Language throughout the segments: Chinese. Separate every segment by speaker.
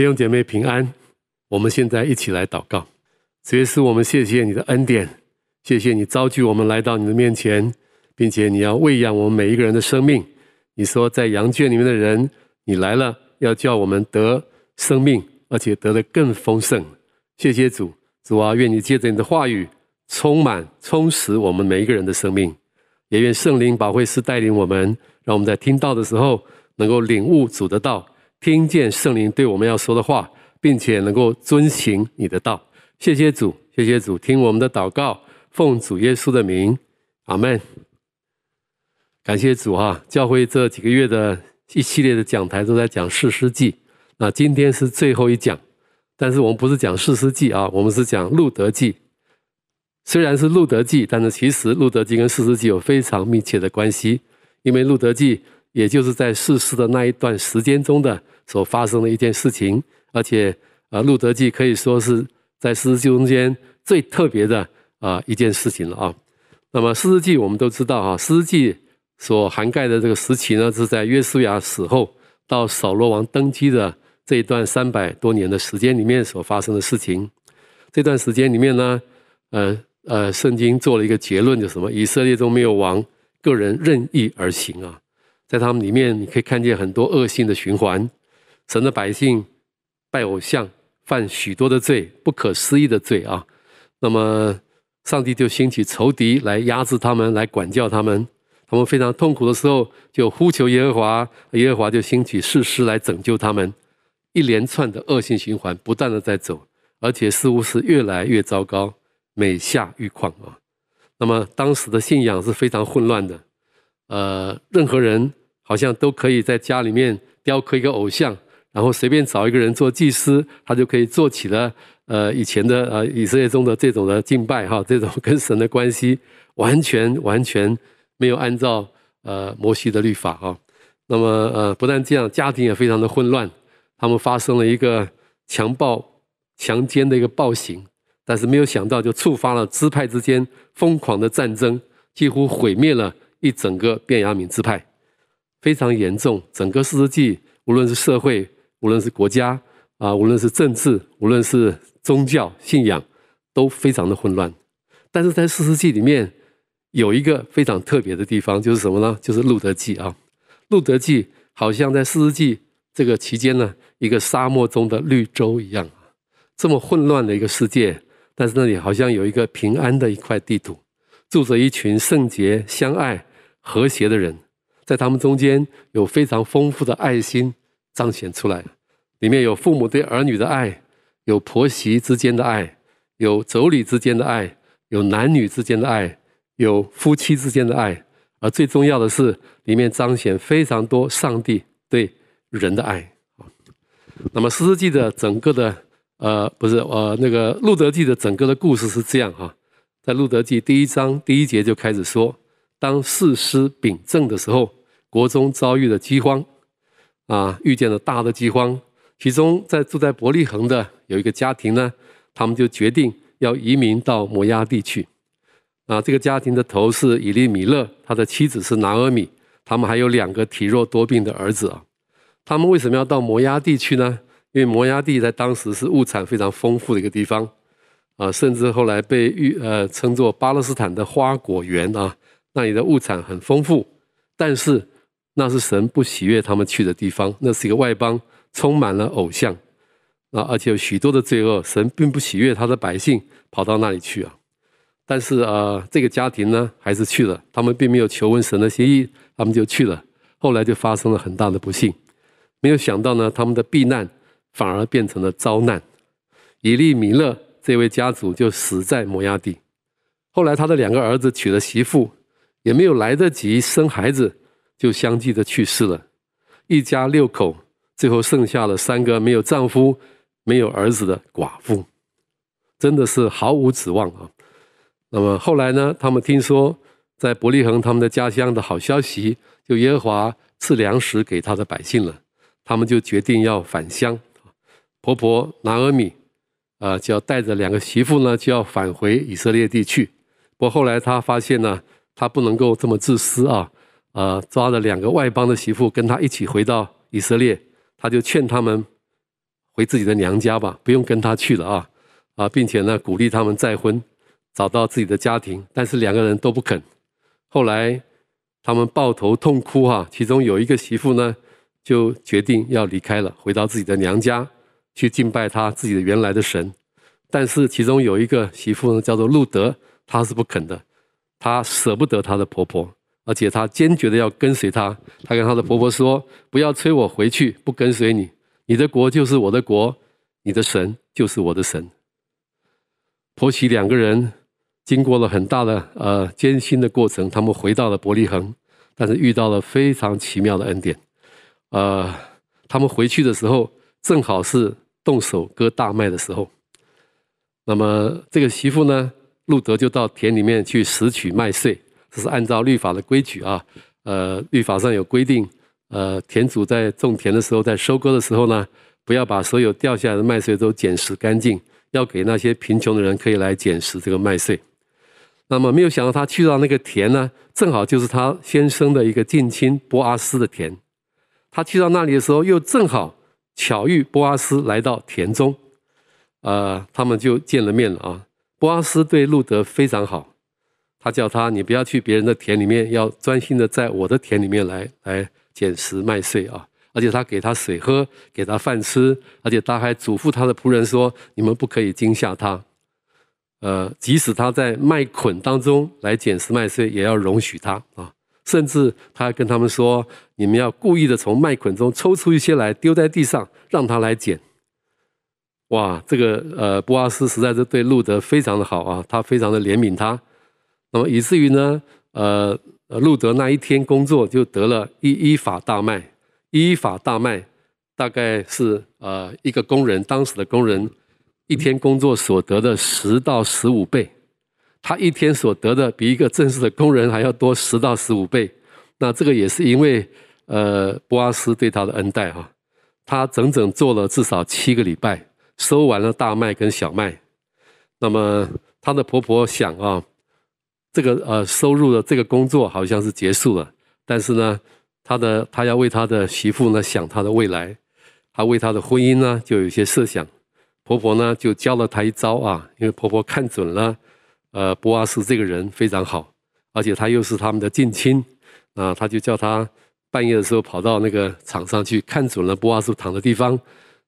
Speaker 1: 弟兄姐妹平安，我们现在一起来祷告。主耶稣，我们谢谢你的恩典，谢谢你召聚我们来到你的面前，并且你要喂养我们每一个人的生命。你说在羊圈里面的人，你来了要叫我们得生命，而且得的更丰盛。谢谢主，主啊，愿你借着你的话语充满、充实我们每一个人的生命，也愿圣灵保惠师带领我们，让我们在听到的时候能够领悟主的道。听见圣灵对我们要说的话，并且能够遵行你的道。谢谢主，谢谢主，听我们的祷告，奉主耶稣的名，阿门。感谢主啊！教会这几个月的一系列的讲台都在讲士师记，那今天是最后一讲，但是我们不是讲士师记啊，我们是讲路德记。虽然是路德记，但是其实路德记跟士师记有非常密切的关系，因为路德记。也就是在逝世的那一段时间中的所发生的一件事情，而且呃，路德记可以说是在士师记中间最特别的啊一件事情了啊。那么诗记我们都知道啊，诗记所涵盖的这个时期呢，是在约书亚死后到扫罗王登基的这一段三百多年的时间里面所发生的事情。这段时间里面呢，呃呃，圣经做了一个结论，就什么？以色列中没有王，个人任意而行啊。在他们里面，你可以看见很多恶性的循环。神的百姓拜偶像，犯许多的罪，不可思议的罪啊。那么，上帝就兴起仇敌来压制他们，来管教他们。他们非常痛苦的时候，就呼求耶和华，耶和华就兴起士师来拯救他们。一连串的恶性循环不断的在走，而且似乎是越来越糟糕，每下愈况啊。那么，当时的信仰是非常混乱的，呃，任何人。好像都可以在家里面雕刻一个偶像，然后随便找一个人做祭司，他就可以做起了呃以前的呃以色列中的这种的敬拜哈，这种跟神的关系完全完全没有按照呃摩西的律法哈。那么呃不但这样，家庭也非常的混乱，他们发生了一个强暴强奸的一个暴行，但是没有想到就触发了支派之间疯狂的战争，几乎毁灭了一整个便雅悯支派。非常严重，整个四世纪，无论是社会，无论是国家，啊，无论是政治，无论是宗教信仰，都非常的混乱。但是在四世纪里面，有一个非常特别的地方，就是什么呢？就是路德记啊。路德记好像在四世纪这个期间呢，一个沙漠中的绿洲一样，这么混乱的一个世界，但是那里好像有一个平安的一块地图，住着一群圣洁、相爱、和谐的人。在他们中间有非常丰富的爱心彰显出来，里面有父母对儿女的爱，有婆媳之间的爱，有妯娌之间的爱，有男女之间的爱，有夫妻之间的爱，而最重要的是，里面彰显非常多上帝对人的爱。那么诗诗记的整个的呃不是呃那个路德记的整个的故事是这样哈，在路德记第一章第一节就开始说，当四师秉政的时候。国中遭遇了饥荒，啊，遇见了大的饥荒。其中在住在伯利恒的有一个家庭呢，他们就决定要移民到摩押地去。啊，这个家庭的头是以利米勒，他的妻子是拿俄米，他们还有两个体弱多病的儿子啊。他们为什么要到摩押地去呢？因为摩押地在当时是物产非常丰富的一个地方，啊，甚至后来被誉呃称作巴勒斯坦的花果园啊，那里的物产很丰富，但是。那是神不喜悦他们去的地方，那是一个外邦，充满了偶像啊，而且有许多的罪恶。神并不喜悦他的百姓跑到那里去啊。但是啊，这个家庭呢，还是去了。他们并没有求问神的心意，他们就去了。后来就发生了很大的不幸，没有想到呢，他们的避难反而变成了遭难。以利米勒这位家族就死在摩押地。后来他的两个儿子娶了媳妇，也没有来得及生孩子。就相继的去世了，一家六口，最后剩下了三个没有丈夫、没有儿子的寡妇，真的是毫无指望啊。那么后来呢，他们听说在伯利恒他们的家乡的好消息，就耶和华赐粮食给他的百姓了，他们就决定要返乡。婆婆拿俄米啊，就要带着两个媳妇呢，就要返回以色列地去。不过后来他发现呢，他不能够这么自私啊。呃，抓了两个外邦的媳妇跟他一起回到以色列，他就劝他们回自己的娘家吧，不用跟他去了啊啊，并且呢鼓励他们再婚，找到自己的家庭。但是两个人都不肯。后来他们抱头痛哭哈，其中有一个媳妇呢就决定要离开了，回到自己的娘家去敬拜他自己的原来的神。但是其中有一个媳妇呢叫做路德，她是不肯的，她舍不得她的婆婆。而且她坚决的要跟随他，她跟她的婆婆说：“不要催我回去，不跟随你。你的国就是我的国，你的神就是我的神。”婆媳两个人经过了很大的呃艰辛的过程，他们回到了伯利恒，但是遇到了非常奇妙的恩典。呃，他们回去的时候正好是动手割大麦的时候。那么这个媳妇呢，路德就到田里面去拾取麦穗。这是按照律法的规矩啊，呃，律法上有规定，呃，田主在种田的时候，在收割的时候呢，不要把所有掉下来的麦穗都捡拾干净，要给那些贫穷的人可以来捡拾这个麦穗。那么没有想到他去到那个田呢，正好就是他先生的一个近亲波阿斯的田。他去到那里的时候，又正好巧遇波阿斯来到田中，呃，他们就见了面了啊。波阿斯对路德非常好。他叫他，你不要去别人的田里面，要专心的在我的田里面来来捡拾麦穗啊！而且他给他水喝，给他饭吃，而且他还嘱咐他的仆人说：你们不可以惊吓他。呃，即使他在麦捆当中来捡拾麦穗，也要容许他啊！甚至他还跟他们说：你们要故意的从麦捆中抽出一些来丢在地上，让他来捡。哇，这个呃，波阿斯实在是对路德非常的好啊，他非常的怜悯他。那么以至于呢，呃，路德那一天工作就得了一一法大麦，一伊法大麦大概是呃一个工人当时的工人一天工作所得的十到十五倍，他一天所得的比一个正式的工人还要多十到十五倍。那这个也是因为呃波阿斯对他的恩待哈，他整整做了至少七个礼拜，收完了大麦跟小麦。那么他的婆婆想啊。这个呃收入的这个工作好像是结束了，但是呢，他的他要为他的媳妇呢想他的未来，他为他的婚姻呢就有些设想。婆婆呢就教了他一招啊，因为婆婆看准了，呃，波阿斯这个人非常好，而且他又是他们的近亲啊，他就叫他半夜的时候跑到那个场上去，看准了波阿斯躺的地方，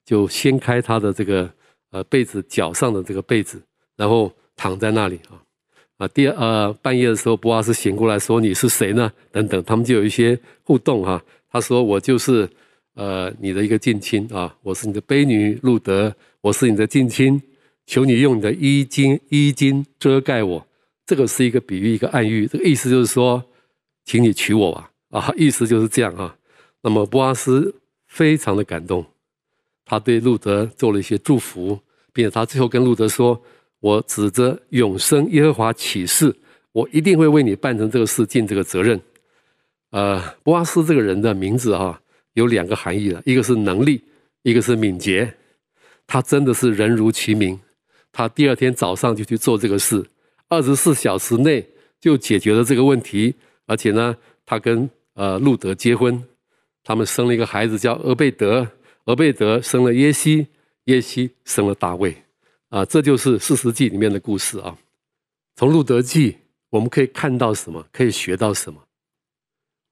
Speaker 1: 就掀开他的这个呃被子脚上的这个被子，然后躺在那里啊。啊，第二呃，半夜的时候，布阿斯醒过来说：“你是谁呢？”等等，他们就有一些互动哈。他说：“我就是呃你的一个近亲啊，我是你的婢女路德，我是你的近亲，求你用你的衣襟衣襟遮盖我。”这个是一个比喻，一个暗喻，这个意思就是说，请你娶我吧。啊，意思就是这样啊。那么布阿斯非常的感动，他对路德做了一些祝福，并且他最后跟路德说。我指着永生耶和华起誓，我一定会为你办成这个事，尽这个责任。呃，波阿斯这个人的名字哈，有两个含义了，一个是能力，一个是敏捷。他真的是人如其名，他第二天早上就去做这个事，二十四小时内就解决了这个问题，而且呢，他跟呃路德结婚，他们生了一个孩子叫俄贝德，俄贝德生了耶西，耶西生了大卫。啊，这就是四十记里面的故事啊。从路德记，我们可以看到什么？可以学到什么？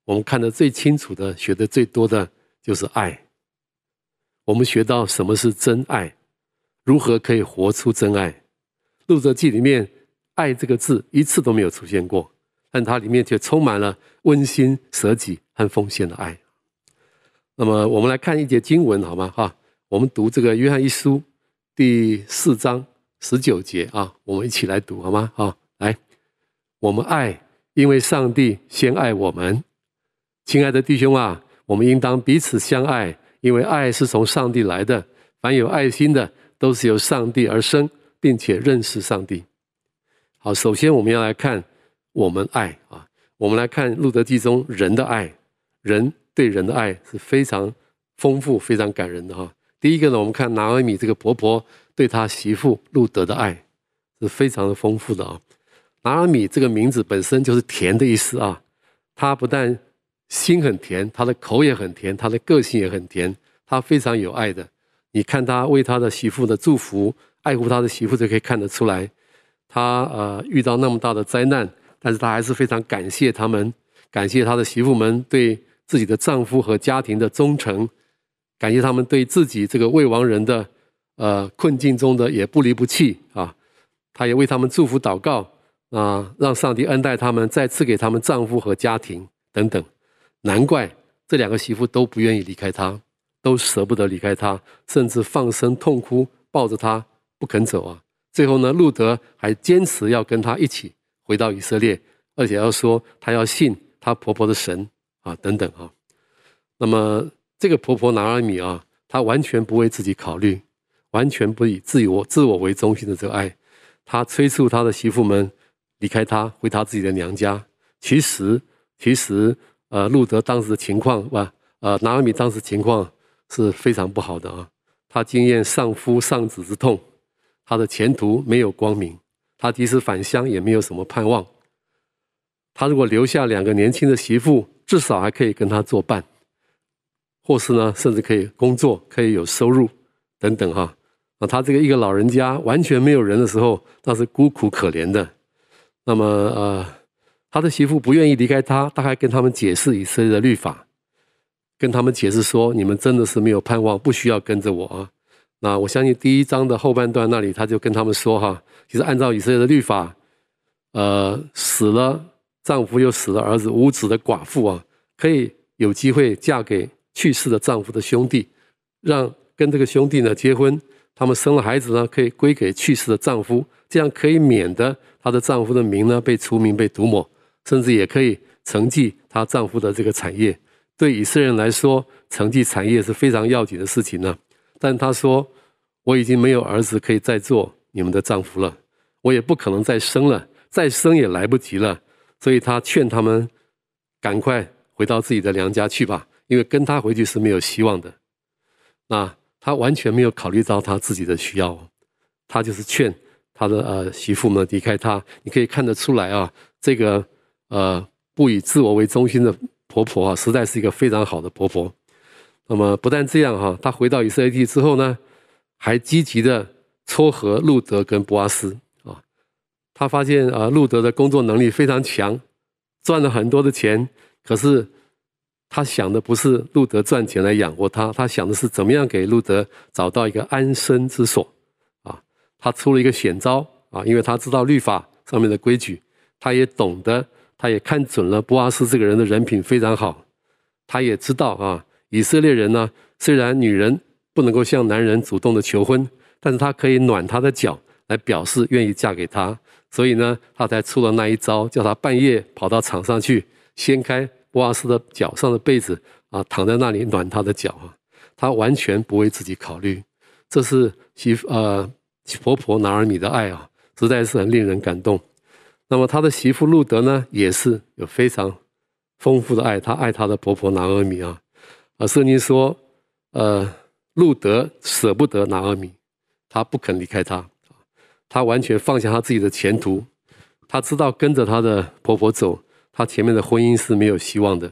Speaker 1: 我们看得最清楚的、学得最多的就是爱。我们学到什么是真爱，如何可以活出真爱。路德记里面“爱”这个字一次都没有出现过，但它里面却充满了温馨、舍己和奉献的爱。那么，我们来看一节经文好吗？哈，我们读这个约翰一书。第四章十九节啊，我们一起来读好吗？好，来，我们爱，因为上帝先爱我们。亲爱的弟兄啊，我们应当彼此相爱，因为爱是从上帝来的。凡有爱心的，都是由上帝而生，并且认识上帝。好，首先我们要来看我们爱啊，我们来看路德记中人的爱，人对人的爱是非常丰富、非常感人的哈。第一个呢，我们看拿俄米这个婆婆对她媳妇路德的爱是非常的丰富的啊。拿俄米这个名字本身就是甜的意思啊，她不但心很甜，她的口也很甜，她的个性也很甜，她非常有爱的。你看他为他的媳妇的祝福，爱护他的媳妇，就可以看得出来。他呃遇到那么大的灾难，但是他还是非常感谢他们，感谢他的媳妇们对自己的丈夫和家庭的忠诚，感谢他们对自己这个未亡人的呃困境中的也不离不弃啊。他也为他们祝福祷告啊，让上帝恩待他们，再赐给他们丈夫和家庭等等。难怪这两个媳妇都不愿意离开他，都舍不得离开他，甚至放声痛哭，抱着他不肯走啊。最后呢，路德还坚持要跟他一起回到以色列，而且要说他要信他婆婆的神啊，等等啊。那么这个婆婆拿俄米啊，她完全不为自己考虑，完全不以自我自我为中心的这个爱，她催促她的媳妇们离开她，回她自己的娘家。其实，其实呃，路德当时的情况吧，呃，拿俄米当时情况是非常不好的啊，她经验丧夫丧子之痛。他的前途没有光明，他即使返乡也没有什么盼望。他如果留下两个年轻的媳妇，至少还可以跟他作伴，或是呢，甚至可以工作，可以有收入等等哈。啊，他这个一个老人家完全没有人的时候，那是孤苦可怜的。那么呃，他的媳妇不愿意离开他，他还跟他们解释以色列的律法，跟他们解释说：你们真的是没有盼望，不需要跟着我啊。那我相信第一章的后半段那里，他就跟他们说哈，其实按照以色列的律法，呃，死了丈夫又死了儿子无子的寡妇啊，可以有机会嫁给去世的丈夫的兄弟，让跟这个兄弟呢结婚，他们生了孩子呢，可以归给去世的丈夫，这样可以免得她的丈夫的名呢被除名被涂抹，甚至也可以承继她丈夫的这个产业。对以色列人来说，承继产业是非常要紧的事情呢。但他说：“我已经没有儿子可以再做你们的丈夫了，我也不可能再生了，再生也来不及了。所以他劝他们赶快回到自己的娘家去吧，因为跟他回去是没有希望的。那他完全没有考虑到他自己的需要，他就是劝他的呃媳妇们离开他。你可以看得出来啊，这个呃不以自我为中心的婆婆啊，实在是一个非常好的婆婆。”那么不但这样哈，他回到以色列地之后呢，还积极的撮合路德跟波阿斯啊。他发现啊，路德的工作能力非常强，赚了很多的钱。可是他想的不是路德赚钱来养活他，他想的是怎么样给路德找到一个安身之所啊。他出了一个险招啊，因为他知道律法上面的规矩，他也懂得，他也看准了波阿斯这个人的人品非常好，他也知道啊。以色列人呢，虽然女人不能够向男人主动的求婚，但是他可以暖他的脚来表示愿意嫁给他，所以呢，他才出了那一招，叫他半夜跑到场上去，掀开波阿斯的脚上的被子啊，躺在那里暖他的脚啊，他完全不为自己考虑，这是媳呃婆婆拿尔米的爱啊，实在是很令人感动。那么他的媳妇路德呢，也是有非常丰富的爱，她爱她的婆婆拿尔米啊。而圣经说，呃，路德舍不得拿尔米，他不肯离开他，他完全放下他自己的前途，他知道跟着他的婆婆走，他前面的婚姻是没有希望的，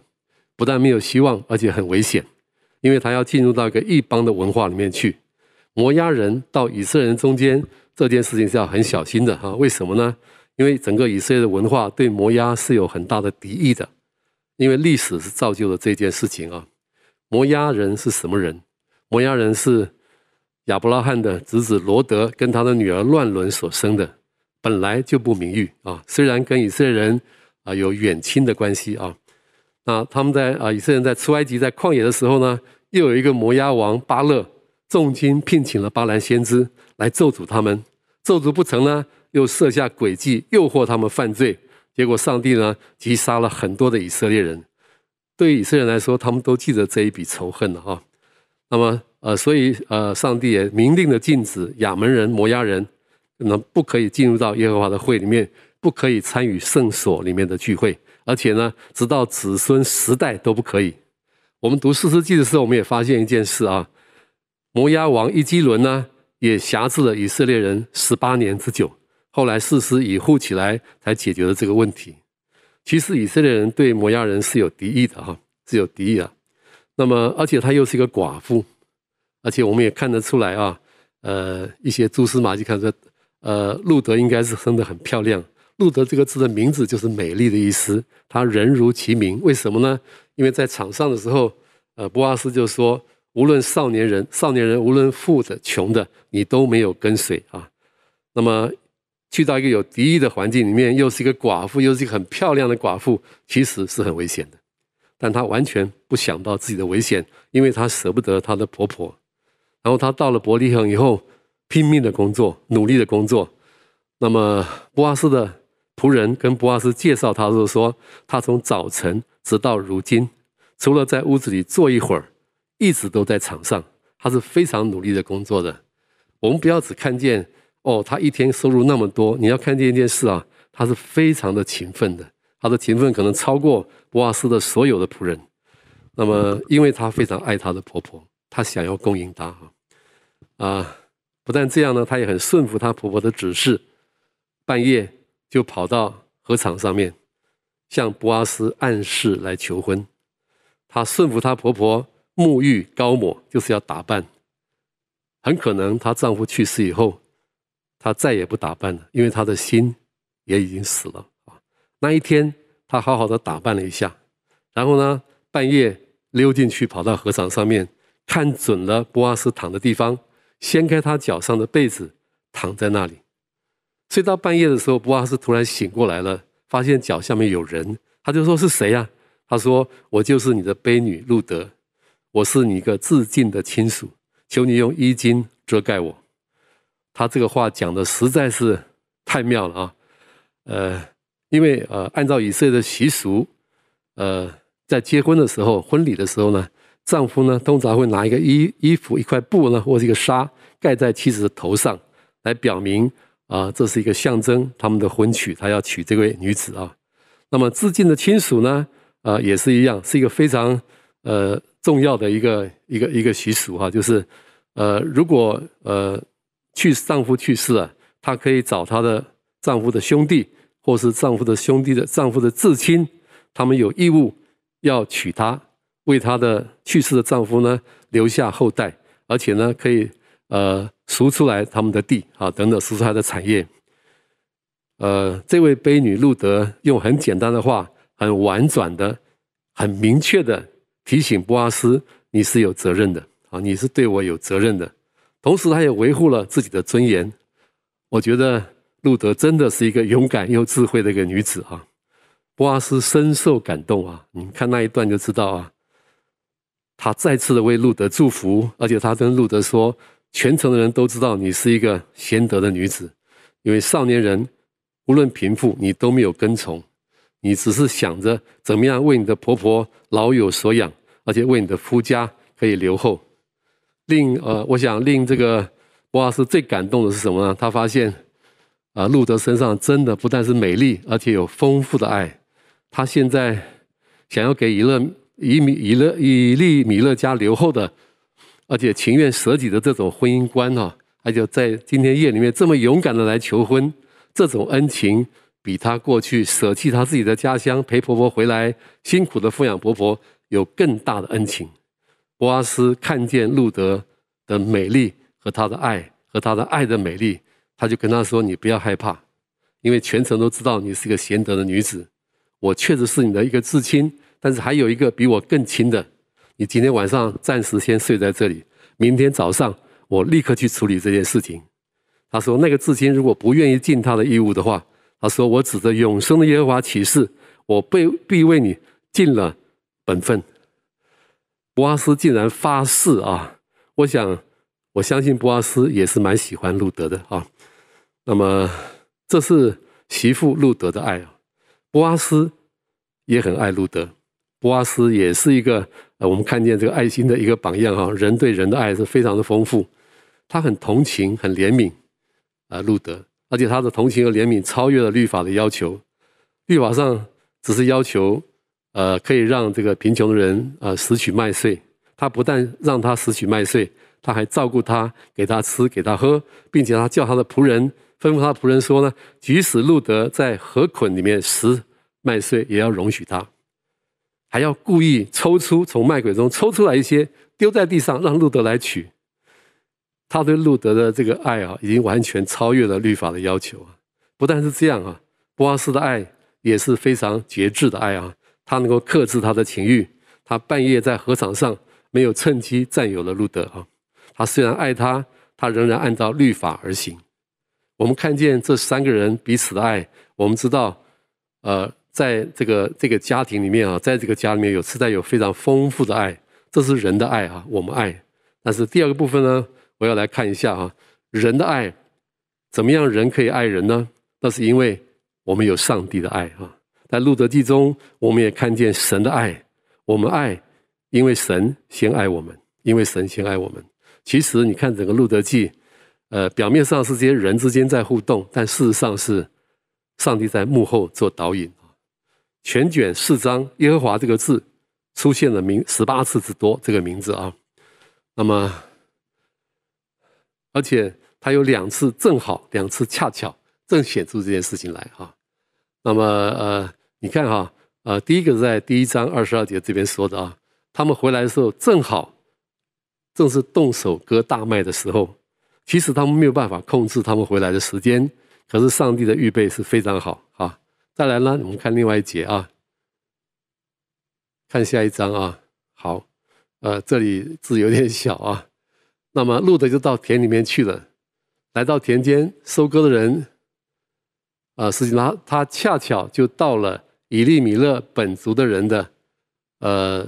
Speaker 1: 不但没有希望，而且很危险，因为他要进入到一个异邦的文化里面去。摩押人到以色列人中间，这件事情是要很小心的哈。为什么呢？因为整个以色列的文化对摩押是有很大的敌意的，因为历史是造就了这件事情啊。摩押人是什么人？摩押人是亚伯拉罕的侄子罗德跟他的女儿乱伦所生的，本来就不名誉啊。虽然跟以色列人啊有远亲的关系啊，那他们在啊以色列人在出埃及在旷野的时候呢，又有一个摩押王巴勒，重金聘请了巴兰先知来咒诅他们，咒诅不成呢，又设下诡计诱惑他们犯罪，结果上帝呢击杀了很多的以色列人。对于以色列人来说，他们都记得这一笔仇恨了哈。那么，呃，所以呃，上帝也明令的禁止亚门人、摩押人，那不可以进入到耶和华的会里面，不可以参与圣所里面的聚会，而且呢，直到子孙十代都不可以。我们读士师记的时候，我们也发现一件事啊，摩押王伊基伦呢，也辖制了以色列人十八年之久，后来士师以护起来，才解决了这个问题。其实以色列人对摩押人是有敌意的哈，是有敌意的。那么，而且他又是一个寡妇，而且我们也看得出来啊，呃，一些蛛丝马迹看出，呃，路得应该是生得很漂亮。路德这个字的名字就是美丽的意思，他人如其名，为什么呢？因为在场上的时候，呃，波阿斯就说，无论少年人、少年人，无论富的、穷的，你都没有跟随啊。那么去到一个有敌意的环境里面，又是一个寡妇，又是一个很漂亮的寡妇，其实是很危险的。但她完全不想到自己的危险，因为她舍不得她的婆婆。然后她到了伯利恒以后，拼命的工作，努力的工作。那么波阿斯的。仆人跟博阿斯介绍他，就是说，他从早晨直到如今，除了在屋子里坐一会儿，一直都在场上。他是非常努力的工作的。我们不要只看见哦，他一天收入那么多，你要看见一件事啊，他是非常的勤奋的。他的勤奋可能超过博阿斯的所有的仆人。那么，因为他非常爱他的婆婆，他想要供应她啊，啊，不但这样呢，他也很顺服他婆婆的指示，半夜。就跑到河场上面，向波阿斯暗示来求婚。她顺服她婆婆，沐浴高抹，就是要打扮。很可能她丈夫去世以后，她再也不打扮了，因为她的心也已经死了。那一天，她好好的打扮了一下，然后呢，半夜溜进去，跑到河场上面，看准了波阿斯躺的地方，掀开他脚上的被子，躺在那里。睡到半夜的时候，波阿斯突然醒过来了，发现脚下面有人，他就说：“是谁呀？”他说：“我就是你的悲女路德，我是你一个至近的亲属，求你用衣襟遮盖我。”他这个话讲的实在是太妙了啊！呃，因为呃，按照以色列的习俗，呃，在结婚的时候、婚礼的时候呢，丈夫呢通常会拿一个衣衣服、一块布呢，或者一个纱盖在妻子的头上，来表明。啊，这是一个象征，他们的婚娶，他要娶这位女子啊。那么至近的亲属呢，啊，也是一样，是一个非常呃重要的一个一个一个习俗哈、就是呃，如果呃去丈夫去世了，她可以找她的丈夫的兄弟，或是丈夫的兄弟的丈夫的至亲，他们有义务要娶她，为她的去世的丈夫呢留下后代，而且呢可以。呃，赎出来他们的地啊，等等，赎出他的产业。呃，这位婢女路德用很简单的话，很婉转的、很明确的提醒波阿斯，你是有责任的啊，你是对我有责任的。同时，他也维护了自己的尊严。我觉得路德真的是一个勇敢又智慧的一个女子啊。波阿斯深受感动啊，你看那一段就知道啊。他再次的为路德祝福，而且他跟路德说。全城的人都知道你是一个贤德的女子，因为少年人无论贫富，你都没有跟从，你只是想着怎么样为你的婆婆老有所养，而且为你的夫家可以留后。令呃，我想令这个波阿斯最感动的是什么呢？他发现啊，路德身上真的不但是美丽，而且有丰富的爱。他现在想要给以勒以米以勒以利米勒家留后的。而且情愿舍己的这种婚姻观啊，而且在今天夜里面这么勇敢的来求婚，这种恩情比他过去舍弃他自己的家乡陪婆婆回来辛苦的抚养婆婆有更大的恩情。波阿斯看见路德的美丽和他的爱和他的爱的美丽，他就跟他说：“你不要害怕，因为全城都知道你是个贤德的女子。我确实是你的一个至亲，但是还有一个比我更亲的。”你今天晚上暂时先睡在这里，明天早上我立刻去处理这件事情。他说：“那个至亲如果不愿意尽他的义务的话，他说我指着永生的耶和华起誓，我被必为你尽了本分。”博阿斯竟然发誓啊！我想，我相信博阿斯也是蛮喜欢路德的啊。那么，这是媳妇路德的爱啊。博阿斯也很爱路德。波阿斯也是一个呃，我们看见这个爱心的一个榜样哈。人对人的爱是非常的丰富，他很同情、很怜悯啊，路德，而且他的同情和怜悯超越了律法的要求。律法上只是要求呃，可以让这个贫穷的人呃拾取麦穗，他不但让他拾取麦穗，他还照顾他，给他吃，给他喝，并且他叫他的仆人吩咐他的仆人说呢，即使路德在禾捆里面拾麦穗，也要容许他。还要故意抽出从卖鬼中抽出来一些，丢在地上，让路德来取。他对路德的这个爱啊，已经完全超越了律法的要求啊！不但是这样啊，波阿斯的爱也是非常节制的爱啊，他能够克制他的情欲，他半夜在禾场上没有趁机占有了路德啊！他虽然爱他，他仍然按照律法而行。我们看见这三个人彼此的爱，我们知道，呃，在这个这个家庭里面啊，在这个家里面有实在有非常丰富的爱，这是人的爱啊，我们爱。但是第二个部分呢？我要来看一下啊，人的爱怎么样？人可以爱人呢？那是因为我们有上帝的爱啊。在路得记中，我们也看见神的爱。我们爱，因为神先爱我们，因为神先爱我们。其实你看整个路得记，呃，表面上是这些人之间在互动，但事实上是上帝在幕后做导引。全卷四章，耶和华这个字出现了名十八次之多，这个名字啊。那么。而且他有两次正好，两次恰巧，正显出这件事情来哈。那么呃，你看哈，呃，第一个在第一章二十二节这边说的啊，他们回来的时候正好，正是动手割大麦的时候。其实他们没有办法控制他们回来的时间，可是上帝的预备是非常好。再来呢，我们看另外一节啊，看下一章啊。好，呃，这里字有点小啊。那么路德就到田里面去了，来到田间收割的人，呃，实际上他他恰巧就到了以利米勒本族的人的，呃，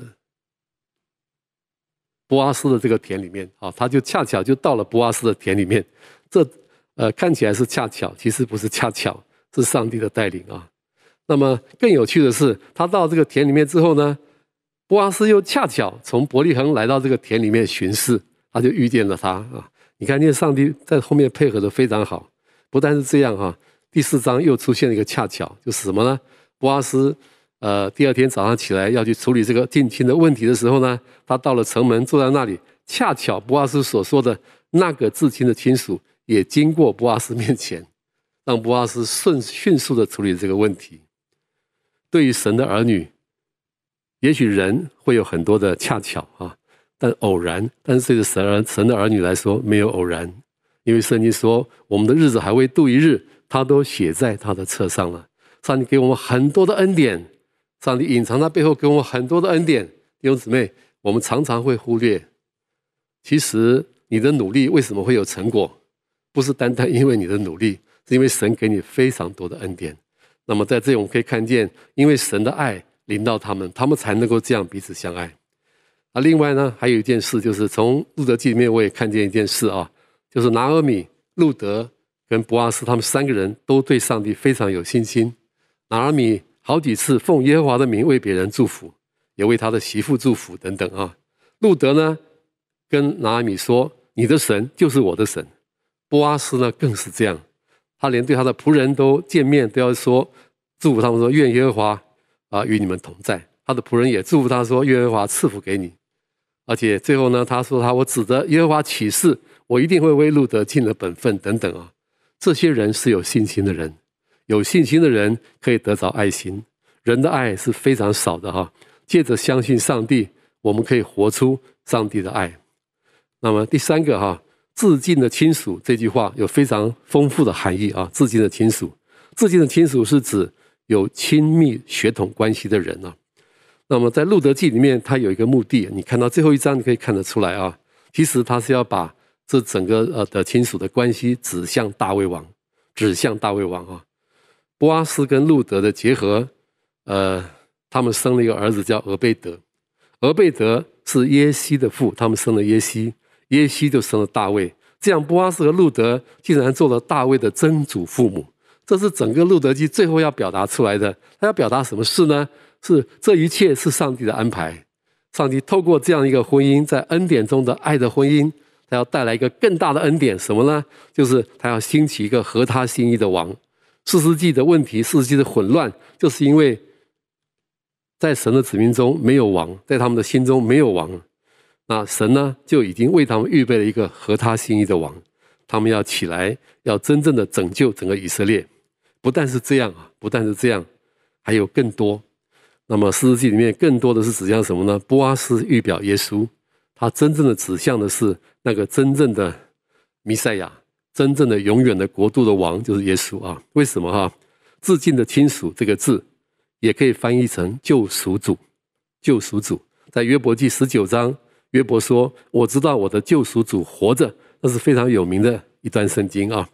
Speaker 1: 波阿斯的这个田里面啊，他就恰巧就到了波阿斯的田里面，这呃看起来是恰巧，其实不是恰巧，是上帝的带领啊。那么更有趣的是，他到这个田里面之后呢，波阿斯又恰巧从伯利恒来到这个田里面巡视。他就遇见了他啊！你看，见上帝在后面配合的非常好。不但是这样哈，第四章又出现了一个恰巧，就是什么呢？波阿斯呃，第二天早上起来要去处理这个近亲的问题的时候呢，他到了城门，坐在那里。恰巧波阿斯所说的那个至亲的亲属也经过波阿斯面前，让波阿斯迅迅速的处理这个问题。对于神的儿女，也许人会有很多的恰巧啊。但偶然，但是这个神儿神的儿女来说没有偶然，因为圣经说我们的日子还未度一日，他都写在他的册上了。上帝给我们很多的恩典，上帝隐藏在背后给我们很多的恩典。弟兄姊妹，我们常常会忽略，其实你的努力为什么会有成果？不是单单因为你的努力，是因为神给你非常多的恩典。那么在这里我们可以看见，因为神的爱临到他们，他们才能够这样彼此相爱。啊，另外呢，还有一件事，就是从路德记里面我也看见一件事啊，就是拿俄米、路德跟博阿斯他们三个人都对上帝非常有信心。拿俄米好几次奉耶和华的名为别人祝福，也为他的媳妇祝福等等啊。路德呢，跟拿俄米说：“你的神就是我的神。”波阿斯呢，更是这样，他连对他的仆人都见面都要说祝福他们说：“愿耶和华啊与你们同在。”他的仆人也祝福他说：“耶和华赐福给你。”而且最后呢，他说他我指着耶和华起誓，我一定会为路德尽了本分等等啊。这些人是有信心的人，有信心的人可以得着爱心。人的爱是非常少的哈。借着相信上帝，我们可以活出上帝的爱。那么第三个哈，至近的亲属这句话有非常丰富的含义啊。至近的亲属，至近的亲属是指有亲密血统关系的人啊。那么在路德记里面，它有一个目的，你看到最后一章，你可以看得出来啊。其实他是要把这整个呃的亲属的关系指向大卫王，指向大卫王啊。波阿斯跟路德的结合，呃，他们生了一个儿子叫俄贝德，俄贝德是耶西的父，他们生了耶西，耶西就生了大卫。这样波阿斯和路德竟然做了大卫的曾祖父母，这是整个路德记最后要表达出来的。他要表达什么事呢？是这一切是上帝的安排，上帝透过这样一个婚姻，在恩典中的爱的婚姻，他要带来一个更大的恩典，什么呢？就是他要兴起一个合他心意的王。四世纪的问题，四世纪的混乱，就是因为在神的子民中没有王，在他们的心中没有王，那神呢就已经为他们预备了一个合他心意的王，他们要起来，要真正的拯救整个以色列。不但是这样啊，不但是这样，还有更多。那么，士师记里面更多的是指向什么呢？波阿斯预表耶稣，他真正的指向的是那个真正的弥赛亚，真正的永远的国度的王就是耶稣啊。为什么哈？致敬的亲属这个字，也可以翻译成救赎主。救赎主在约伯记十九章，约伯说：“我知道我的救赎主活着。”那是非常有名的一段圣经啊。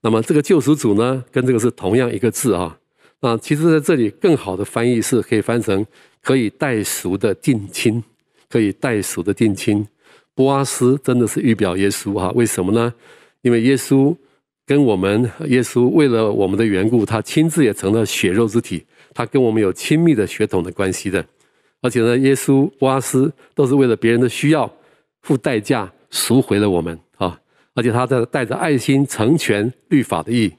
Speaker 1: 那么这个救赎主呢，跟这个是同样一个字啊。那其实在这里更好的翻译是可以翻成可以代赎的近亲，可以代赎的近亲。波阿斯真的是预表耶稣哈？为什么呢？因为耶稣跟我们，耶稣为了我们的缘故，他亲自也成了血肉之体，他跟我们有亲密的血统的关系的。而且呢，耶稣、波阿斯都是为了别人的需要付代价赎回了我们啊！而且他在带着爱心成全律法的义。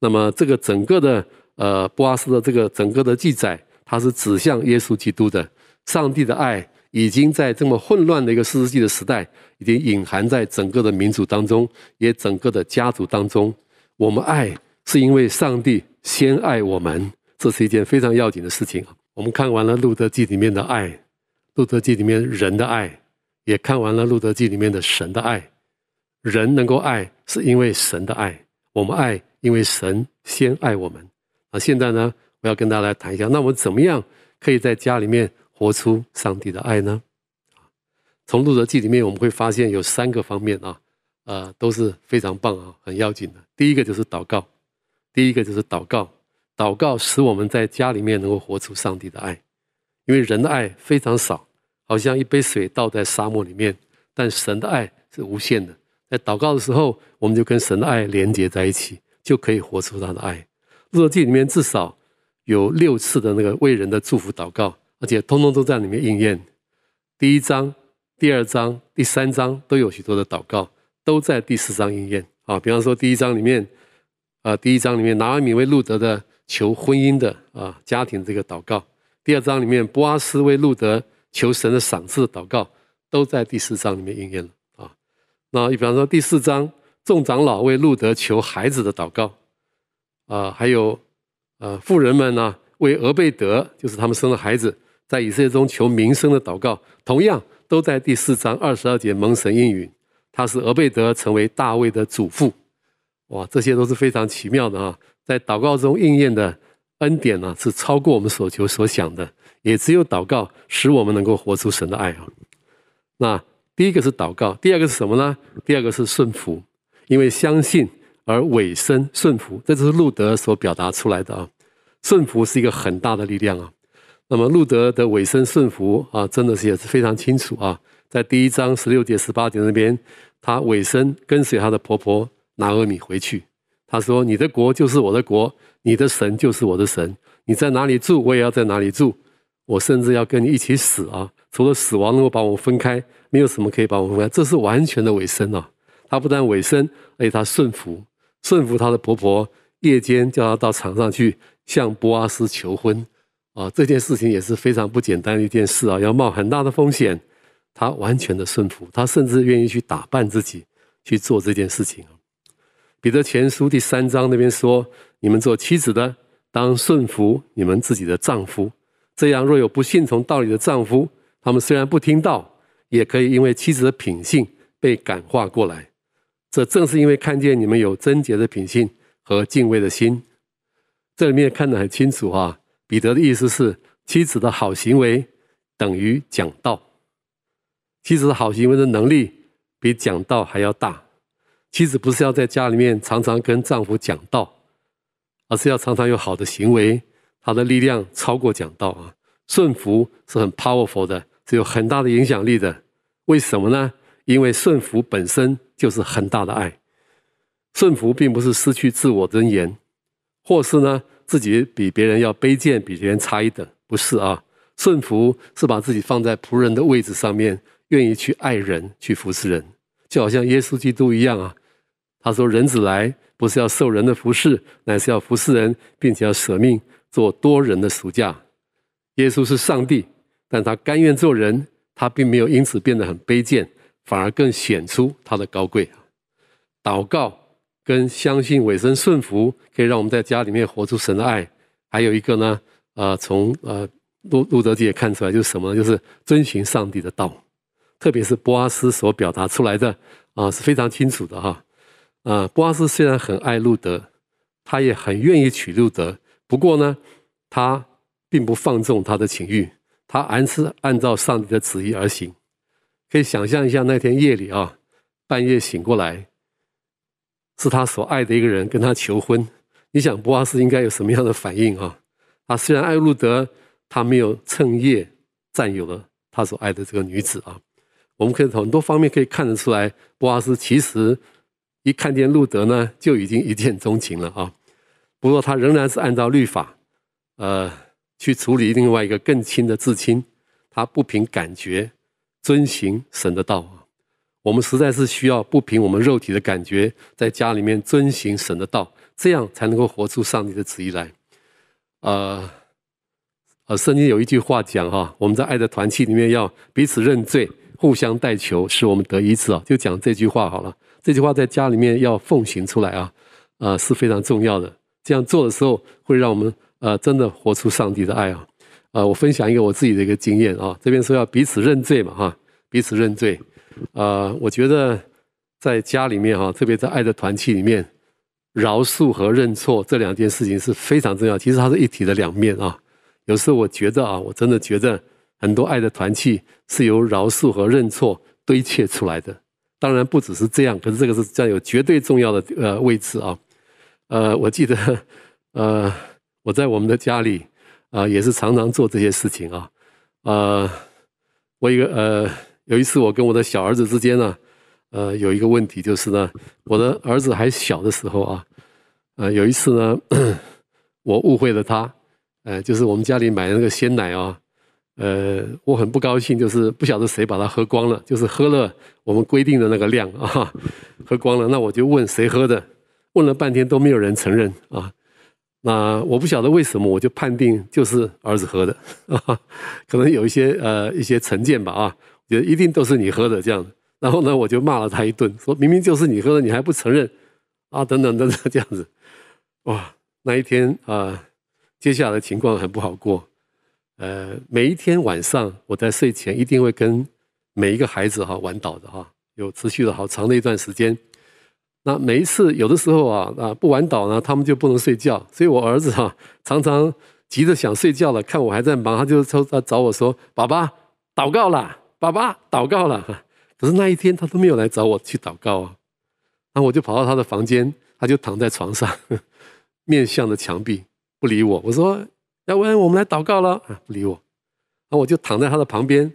Speaker 1: 那么这个整个的呃波阿斯的这个整个的记载，它是指向耶稣基督的。上帝的爱已经在这么混乱的一个四世纪的时代，已经隐含在整个的民族当中，也整个的家族当中。我们爱是因为上帝先爱我们，这是一件非常要紧的事情啊。我们看完了《路德记》里面的爱，《路德记》里面人的爱，也看完了《路德记》里面的神的爱。人能够爱，是因为神的爱；我们爱，因为神先爱我们。那现在呢，我要跟大家来谈一下，那我怎么样可以在家里面活出上帝的爱呢？从《路德记》里面我们会发现有三个方面啊，呃，都是非常棒啊，很要紧的。第一个就是祷告，第一个就是祷告。祷告使我们在家里面能够活出上帝的爱，因为人的爱非常少，好像一杯水倒在沙漠里面，但神的爱是无限的。在祷告的时候，我们就跟神的爱连接在一起，就可以活出他的爱。路德记里面至少有六次的那个为人的祝福祷告，而且通通都在里面应验。第一章、第二章、第三章都有许多的祷告，都在第四章应验。啊，比方说第一章里面，啊，第一章里面拿俄米为路德的。求婚姻的啊，家庭这个祷告，第二章里面波阿斯为路德求神的赏赐的祷告，都在第四章里面应验了啊。那你比方说第四章众长老为路德求孩子的祷告啊，还有呃富人们呢为俄贝德，就是他们生的孩子，在以色列中求名声的祷告，同样都在第四章二十二节蒙神应允，他是俄贝德成为大卫的祖父。哇，这些都是非常奇妙的啊。在祷告中应验的恩典呢，是超过我们所求所想的。也只有祷告使我们能够活出神的爱啊。那第一个是祷告，第二个是什么呢？第二个是顺服，因为相信而委身顺服，这就是路德所表达出来的啊。顺服是一个很大的力量啊。那么路德的委身顺服啊，真的是也是非常清楚啊。在第一章十六节、十八节那边，他委身跟随他的婆婆拿俄米回去。他说：“你的国就是我的国，你的神就是我的神。你在哪里住，我也要在哪里住。我甚至要跟你一起死啊！除了死亡能够把我们分开，没有什么可以把我分开。这是完全的委身啊！他不但委身，而且他顺服，顺服他的婆婆。夜间叫他到场上去向波阿斯求婚啊！这件事情也是非常不简单的一件事啊，要冒很大的风险。他完全的顺服，他甚至愿意去打扮自己去做这件事情！”彼得前书第三章那边说：“你们做妻子的，当顺服你们自己的丈夫。这样，若有不信从道理的丈夫，他们虽然不听道，也可以因为妻子的品性被感化过来。这正是因为看见你们有贞洁的品性和敬畏的心。这里面看得很清楚啊。彼得的意思是，妻子的好行为等于讲道，妻子的好行为的能力比讲道还要大。”妻子不是要在家里面常常跟丈夫讲道，而是要常常有好的行为，她的力量超过讲道啊。顺服是很 powerful 的，是有很大的影响力的。为什么呢？因为顺服本身就是很大的爱。顺服并不是失去自我尊严，或是呢自己比别人要卑贱，比别人差一等，不是啊。顺服是把自己放在仆人的位置上面，愿意去爱人，去服侍人。就好像耶稣基督一样啊，他说：“人子来不是要受人的服侍，乃是要服侍人，并且要舍命做多人的赎价。”耶稣是上帝，但他甘愿做人，他并没有因此变得很卑贱，反而更显出他的高贵。祷告跟相信、委身、顺服，可以让我们在家里面活出神的爱。还有一个呢，呃，从呃路路德记也看出来，就是什么呢？就是遵循上帝的道。特别是波阿斯所表达出来的啊，是非常清楚的哈。啊，波阿斯虽然很爱路德，他也很愿意娶路德，不过呢，他并不放纵他的情欲，他还是按照上帝的旨意而行。可以想象一下那天夜里啊，半夜醒过来，是他所爱的一个人跟他求婚，你想波阿斯应该有什么样的反应啊？他虽然爱路德，他没有趁夜占有了他所爱的这个女子啊。我们可以从很多方面可以看得出来，波阿斯其实。一看见路德呢，就已经一见钟情了啊！不过他仍然是按照律法，呃，去处理另外一个更亲的至亲。他不凭感觉遵行神的道！我们实在是需要不凭我们肉体的感觉，在家里面遵行神的道，这样才能够活出上帝的旨意来。呃，呃，圣经有一句话讲哈，我们在爱的团契里面要彼此认罪，互相代求，使我们得医治啊！就讲这句话好了。这句话在家里面要奉行出来啊，啊、是非常重要的。这样做的时候，会让我们呃真的活出上帝的爱啊。呃，我分享一个我自己的一个经验啊。这边说要彼此认罪嘛哈，彼此认罪。呃，我觉得在家里面哈，特别在爱的团契里面，饶恕和认错这两件事情是非常重要。其实它是一体的两面啊。有时候我觉得啊，我真的觉得很多爱的团契是由饶恕和认错堆砌出来的。当然不只是这样，可是这个是占有绝对重要的呃位置啊。呃，我记得呃我在我们的家里啊、也是常常做这些事情啊。呃，我一个呃有一次我跟我的小儿子之间呢，呃有一个问题就是呢，我的儿子还小的时候啊，呃有一次呢 我误会了他，呃就是我们家里买那个鲜奶啊。呃，我很不高兴，就是不晓得谁把它喝光了，就是喝了我们规定的那个量啊，喝光了。那我就问谁喝的，问了半天都没有人承认啊。那我不晓得为什么，我就判定就是儿子喝的啊，可能有一些呃一些成见吧啊，觉得一定都是你喝的这样。然后呢，我就骂了他一顿，说明明就是你喝的，你还不承认啊？等等等等这样子，哇，那一天啊，接下来的情况很不好过。呃，每一天晚上我在睡前一定会跟每一个孩子哈玩祷的哈，有持续了好长的一段时间。那每一次有的时候啊啊不玩祷呢，他们就不能睡觉，所以我儿子哈常常急着想睡觉了，看我还在忙，他就抽他找我说：“爸爸祷告了，爸爸祷告了。”可是那一天他都没有来找我去祷告啊，然后我就跑到他的房间，他就躺在床上，面向着墙壁不理我。我说。要不我们来祷告了啊！不理我，那我就躺在他的旁边。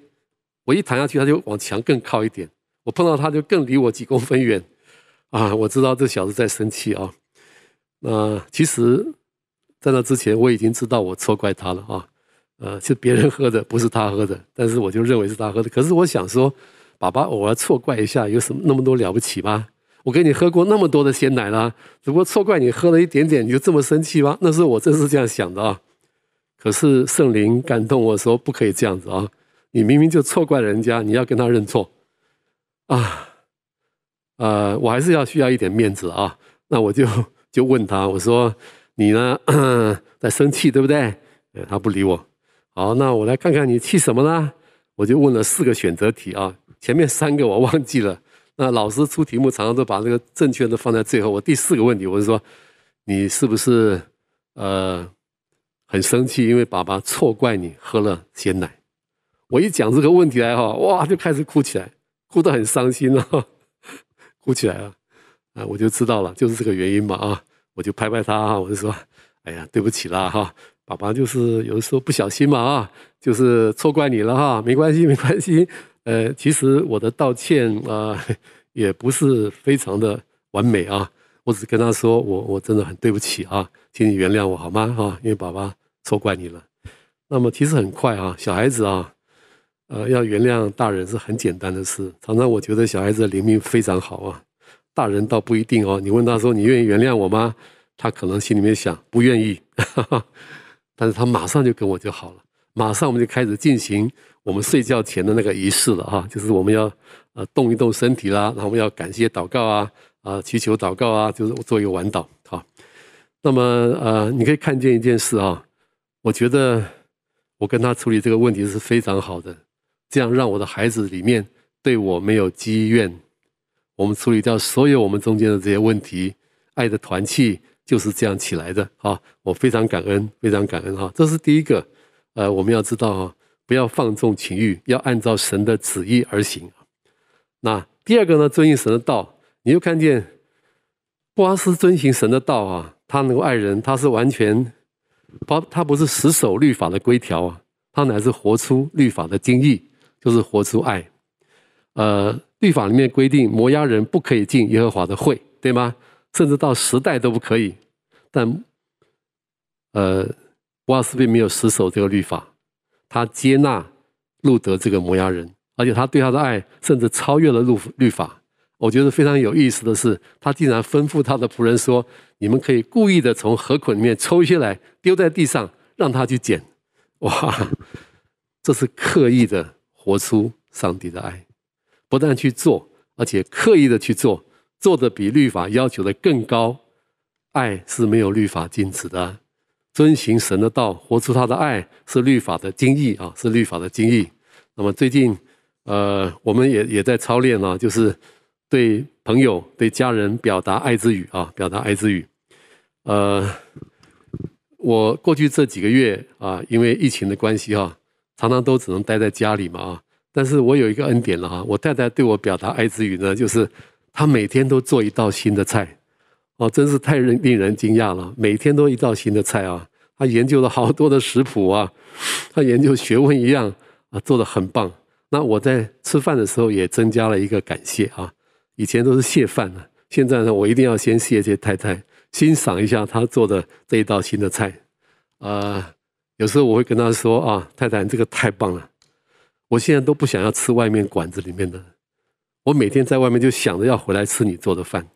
Speaker 1: 我一躺下去，他就往墙更靠一点。我碰到他就更离我几公分远啊！我知道这小子在生气啊。那其实，在那之前我已经知道我错怪他了啊。呃，是别人喝的，不是他喝的。但是我就认为是他喝的。可是我想说，爸爸偶尔错怪一下，有什么那么多了不起吗？我给你喝过那么多的鲜奶了，只不过错怪你喝了一点点，你就这么生气吗？那时候我真是这样想的啊。可是圣灵感动我说：“不可以这样子啊！你明明就错怪人家，你要跟他认错啊！呃，我还是要需要一点面子啊！那我就 就问他，我说：你呢，在生气对不对？他不理我。好，那我来看看你气什么呢？我就问了四个选择题啊，前面三个我忘记了。那老师出题目常常都把这个正确的放在最后。我第四个问题，我是说，你是不是呃？”很生气，因为爸爸错怪你喝了鲜奶。我一讲这个问题来哈，哇，就开始哭起来，哭得很伤心了，哭起来了。啊，我就知道了，就是这个原因嘛啊，我就拍拍他啊，我就说，哎呀，对不起啦哈，爸爸就是有的时候不小心嘛啊，就是错怪你了哈，没关系 没关系。呃，其实我的道歉啊，也不是非常的完美啊，我只跟他说，我我真的很对不起啊，请你原谅我好吗哈，因为爸爸。错怪你了，那么其实很快啊，小孩子啊，呃，要原谅大人是很简单的事。常常我觉得小孩子的灵命非常好啊，大人倒不一定哦。你问他说：“你愿意原谅我吗？”他可能心里面想不愿意，但是他马上就跟我就好了。马上我们就开始进行我们睡觉前的那个仪式了哈，就是我们要呃动一动身体啦，然后我们要感谢祷告啊，啊祈求祷告啊，就是做一个晚祷。好，那么呃，你可以看见一件事啊。我觉得我跟他处理这个问题是非常好的，这样让我的孩子里面对我没有积怨，我们处理掉所有我们中间的这些问题，爱的团契就是这样起来的。啊，我非常感恩，非常感恩哈。这是第一个，呃，我们要知道哈，不要放纵情欲，要按照神的旨意而行。那第二个呢，遵行神的道，你又看见布阿斯遵行神的道啊，他能够爱人，他是完全，不他不是死守律法的规条啊，他乃是活出律法的精义，就是活出爱。呃。律法里面规定，摩押人不可以进耶和华的会，对吗？甚至到十代都不可以。但，呃，波阿斯并没有死守这个律法，他接纳路德这个摩押人，而且他对他的爱甚至超越了律律法。我觉得非常有意思的是，他竟然吩咐他的仆人说：“你们可以故意的从河捆里面抽一些来丢在地上，让他去捡。”哇，这是刻意的活出上帝的爱。不但去做，而且刻意的去做，做的比律法要求的更高。爱是没有律法禁止的，遵行神的道，活出他的爱，是律法的精义啊，是律法的精义。那么最近，呃，我们也也在操练啊，就是对朋友、对家人表达爱之语啊，表达爱之语。呃，我过去这几个月啊，因为疫情的关系哈，常常都只能待在家里嘛啊。但是我有一个恩典了哈，我太太对我表达爱之语呢，就是她每天都做一道新的菜，哦，真是太令令人惊讶了，每天都一道新的菜啊，她研究了好多的食谱啊，她研究学问一样啊，做的很棒。那我在吃饭的时候也增加了一个感谢啊，以前都是谢饭呢，现在呢，我一定要先谢谢太太，欣赏一下她做的这一道新的菜。呃，有时候我会跟她说啊，太太，你这个太棒了。我现在都不想要吃外面馆子里面的，我每天在外面就想着要回来吃你做的饭。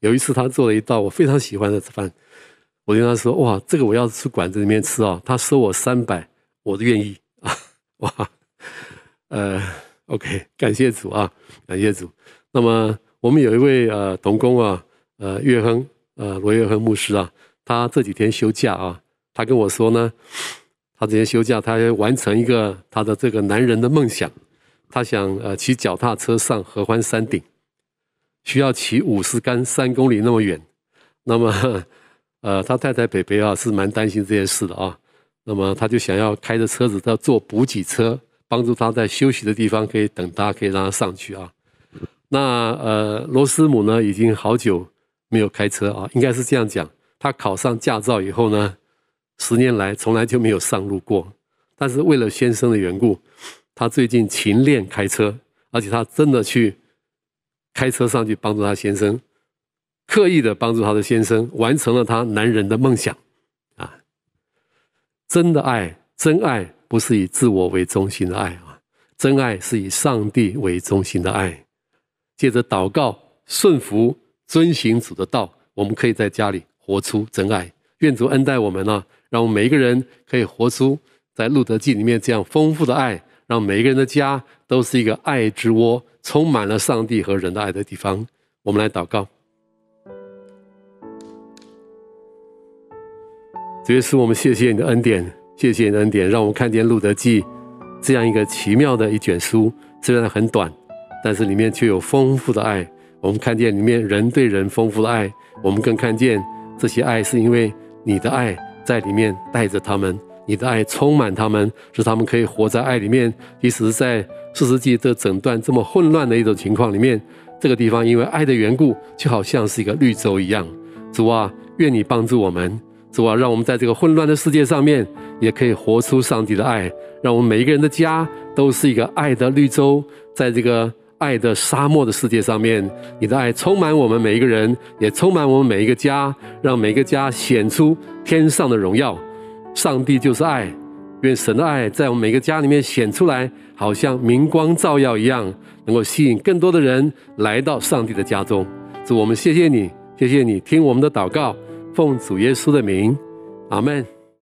Speaker 1: 有一次他做了一道我非常喜欢的饭，我跟他说：“哇，这个我要去馆子里面吃啊！”他收我三百，我愿意啊！哇，呃，OK，感谢主啊，感谢主。那么我们有一位呃同工啊，呃，岳亨，呃，罗岳亨牧师啊，他这几天休假啊，他跟我说呢。他这些休假，他要完成一个他的这个男人的梦想。他想呃骑脚踏车上合欢山顶，需要骑五十杆三公里那么远。那么呃，他太太北北啊是蛮担心这件事的啊。那么他就想要开着车子，他坐补给车，帮助他在休息的地方可以等他，可以让他上去啊。那呃罗斯姆呢，已经好久没有开车啊，应该是这样讲。他考上驾照以后呢，十年来从来就没有上路过，但是为了先生的缘故，他最近勤练开车，而且他真的去开车上去帮助他先生，刻意的帮助他的先生完成了他男人的梦想啊！真的爱，真爱不是以自我为中心的爱啊，真爱是以上帝为中心的爱。借着祷告、顺服、遵行主的道，我们可以在家里活出真爱。愿主恩待我们呢、让我们每一个人可以活出在路德记里面这样丰富的爱，让每一个人的家都是一个爱之窝，充满了上帝和人的爱的地方。我们来祷告，主耶稣，我们谢谢你的恩典，谢谢你的恩典，让我们看见路德记这样一个奇妙的一卷书，虽然很短，但是里面却有丰富的爱。我们看见里面人对人丰富的爱，我们更看见这些爱是因为你的爱。在里面带着他们，你的爱充满他们，使他们可以活在爱里面。即使在士师记这整段这么混乱的一种情况里面，这个地方因为爱的缘故，就好像是一个绿洲一样。主啊，愿你帮助我们。主啊，让我们在这个混乱的世界上面，也可以活出上帝的爱。让我们每一个人的家都是一个爱的绿洲，在这个。爱的沙漠的世界上面，你的爱充满我们每一个人，也充满我们每一个家，让每个家显出天上的荣耀。上帝就是爱，愿神的爱在我们每个家里面显出来，好像明光照耀一样，能够吸引更多的人来到上帝的家中。主，我们谢谢你，谢谢你听我们的祷告，奉主耶稣的名，阿门。